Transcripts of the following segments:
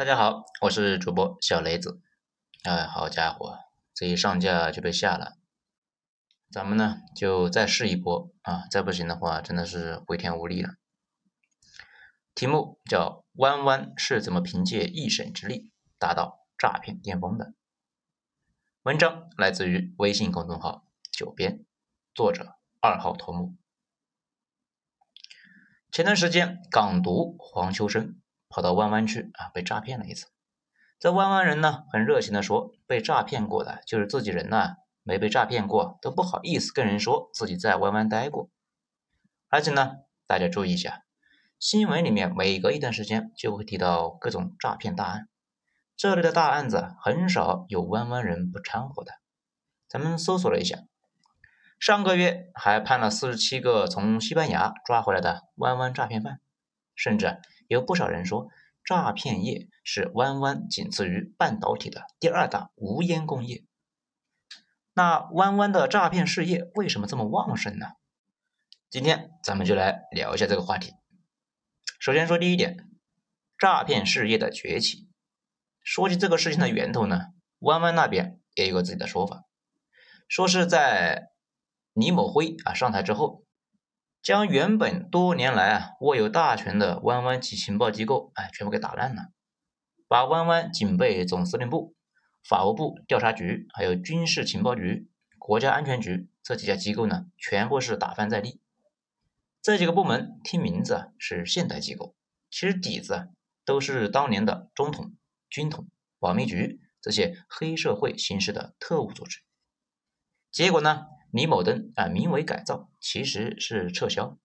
大家好，我是主播小雷子。哎，好家伙，这一上架就被下了。咱们呢就再试一波啊，再不行的话，真的是回天无力了。题目叫“弯弯是怎么凭借一省之力达到诈骗巅峰的”。文章来自于微信公众号“九编”，作者二号头目。前段时间，港独黄秋生。跑到弯弯去啊，被诈骗了一次。这弯弯人呢，很热情的说，被诈骗过的就是自己人呢，没被诈骗过都不好意思跟人说自己在弯弯待过。而且呢，大家注意一下，新闻里面每隔一段时间就会提到各种诈骗大案，这类的大案子很少有弯弯人不掺和的。咱们搜索了一下，上个月还判了四十七个从西班牙抓回来的弯弯诈骗犯，甚至。有不少人说，诈骗业是弯弯仅次于半导体的第二大无烟工业。那弯弯的诈骗事业为什么这么旺盛呢？今天咱们就来聊一下这个话题。首先说第一点，诈骗事业的崛起。说起这个事情的源头呢，弯弯那边也有个自己的说法，说是在李某辉啊上台之后。将原本多年来啊握有大权的弯弯级情报机构，哎，全部给打烂了，把弯弯警备总司令部、法务部调查局、还有军事情报局、国家安全局这几家机构呢，全部是打翻在地。这几个部门听名字啊是现代机构，其实底子啊都是当年的中统、军统、保密局这些黑社会形式的特务组织。结果呢？李某登啊，名为改造，其实是撤销，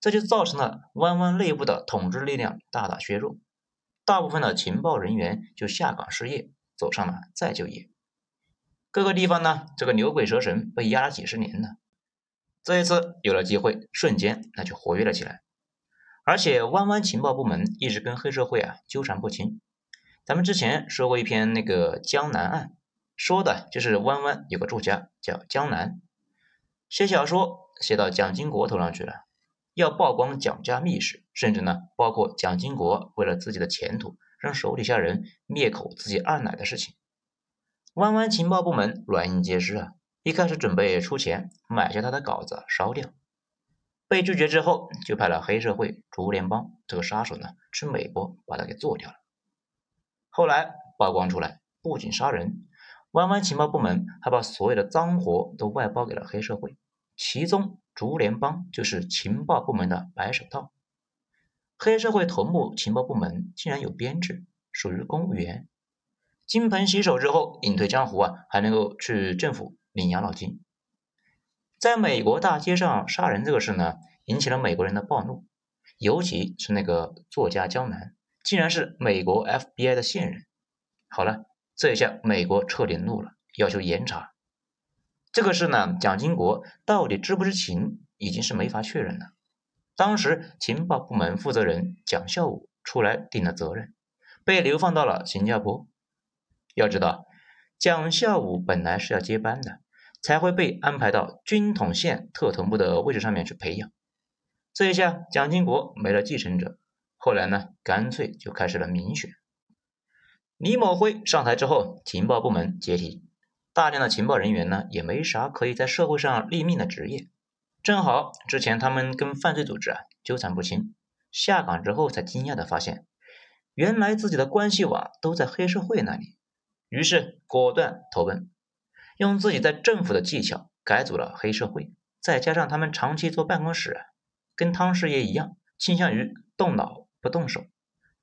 这就造成了弯弯内部的统治力量大大削弱，大部分的情报人员就下岗失业，走上了再就业。各个地方呢，这个牛鬼蛇神被压了几十年了，这一次有了机会，瞬间那就活跃了起来。而且弯弯情报部门一直跟黑社会啊纠缠不清。咱们之前说过一篇那个江南案，说的就是弯弯有个住家叫江南。写小说写到蒋经国头上去了，要曝光蒋家秘史，甚至呢，包括蒋经国为了自己的前途，让手底下人灭口自己二奶的事情。弯弯情报部门软硬皆施啊，一开始准备出钱买下他的稿子烧掉，被拒绝之后，就派了黑社会竹联帮这个杀手呢去美国把他给做掉了。后来曝光出来，不仅杀人。弯弯情报部门还把所有的脏活都外包给了黑社会，其中竹联帮就是情报部门的白手套。黑社会头目情报部门竟然有编制，属于公务员，金盆洗手之后隐退江湖啊，还能够去政府领养老金。在美国大街上杀人这个事呢，引起了美国人的暴怒，尤其是那个作家江南，竟然是美国 FBI 的线人。好了。这一下，美国彻底怒了，要求严查这个事呢。蒋经国到底知不知情，已经是没法确认了。当时情报部门负责人蒋孝武出来顶了责任，被流放到了新加坡。要知道，蒋孝武本来是要接班的，才会被安排到军统线特头部的位置上面去培养。这一下，蒋经国没了继承者，后来呢，干脆就开始了民选。李某辉上台之后，情报部门解体，大量的情报人员呢也没啥可以在社会上立命的职业。正好之前他们跟犯罪组织啊纠缠不清，下岗之后才惊讶的发现，原来自己的关系网都在黑社会那里，于是果断投奔，用自己在政府的技巧改组了黑社会，再加上他们长期坐办公室，跟汤师爷一样，倾向于动脑不动手。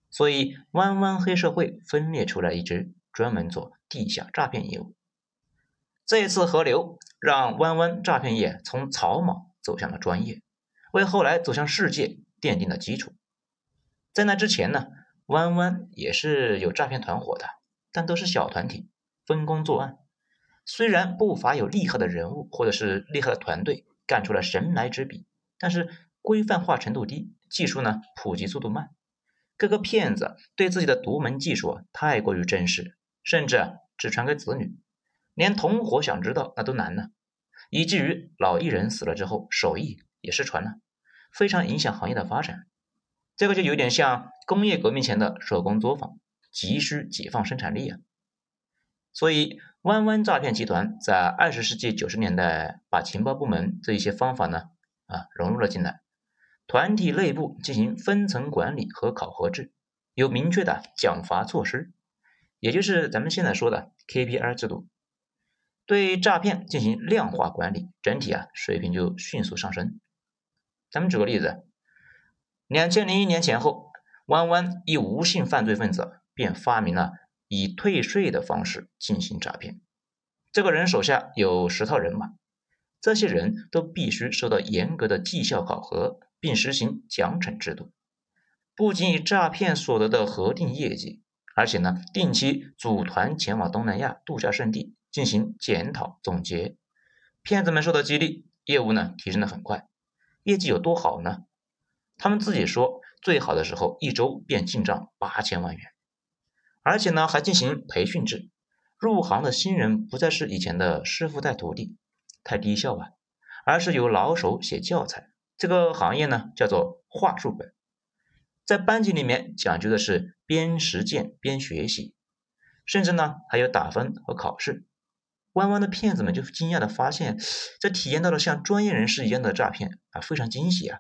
所以，弯弯黑社会分裂出来一支，专门做地下诈骗业务。这次合流，让弯弯诈骗业从草莽走向了专业，为后来走向世界奠定了基础。在那之前呢，弯弯也是有诈骗团伙的，但都是小团体分工作案。虽然不乏有厉害的人物或者是厉害的团队干出了神来之笔，但是规范化程度低，技术呢普及速度慢。各个骗子对自己的独门技术太过于珍视，甚至只传给子女，连同伙想知道那都难呢。以至于老艺人死了之后，手艺也失传了，非常影响行业的发展。这个就有点像工业革命前的手工作坊，急需解放生产力啊。所以，弯弯诈骗集团在二十世纪九十年代把情报部门这一些方法呢啊融入了进来，团体内部进行分层管理和考核制，有明确的奖罚措施，也就是咱们现在说的 KPI 制度。对诈骗进行量化管理，整体啊水平就迅速上升。咱们举个例子，两千零一年前后，弯弯一无性犯罪分子便发明了以退税的方式进行诈骗。这个人手下有十套人马，这些人都必须受到严格的绩效考核，并实行奖惩制度。不仅以诈骗所得的核定业绩，而且呢，定期组团前往东南亚度假胜地。进行检讨总结，骗子们受到激励，业务呢提升的很快，业绩有多好呢？他们自己说，最好的时候一周便进账八千万元，而且呢还进行培训制，入行的新人不再是以前的师傅带徒弟，太低效啊，而是由老手写教材。这个行业呢叫做话术本，在班级里面讲究的是边实践边学习，甚至呢还有打分和考试。弯弯的骗子们就惊讶的发现，这体验到了像专业人士一样的诈骗啊，非常惊喜啊！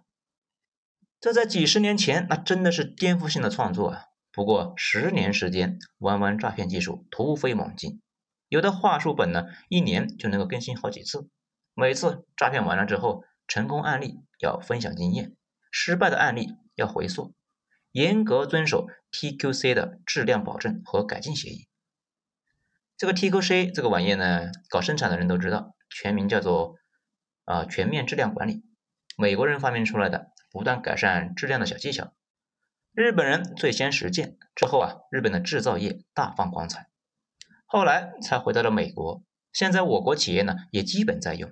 这在几十年前那真的是颠覆性的创作啊！不过十年时间，弯弯诈骗技术突飞猛进，有的话术本呢，一年就能够更新好几次。每次诈骗完了之后，成功案例要分享经验，失败的案例要回溯，严格遵守 TQC 的质量保证和改进协议。这个 TQC 这个玩意呢，搞生产的人都知道，全名叫做啊全面质量管理，美国人发明出来的，不断改善质量的小技巧。日本人最先实践之后啊，日本的制造业大放光彩，后来才回到了美国。现在我国企业呢也基本在用，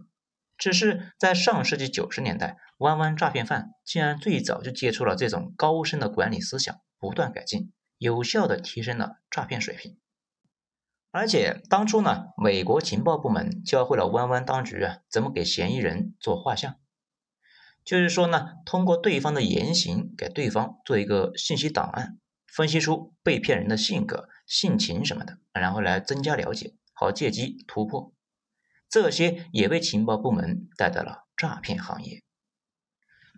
只是在上世纪九十年代，弯弯诈骗犯竟然最早就接触了这种高深的管理思想，不断改进，有效的提升了诈骗水平。而且当初呢，美国情报部门教会了弯弯当局啊，怎么给嫌疑人做画像，就是说呢，通过对方的言行给对方做一个信息档案，分析出被骗人的性格、性情什么的，然后来增加了解，好借机突破。这些也被情报部门带到了诈骗行业。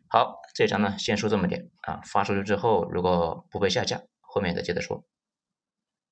好，这章呢先说这么点啊，发出去之后如果不被下架，后面再接着说。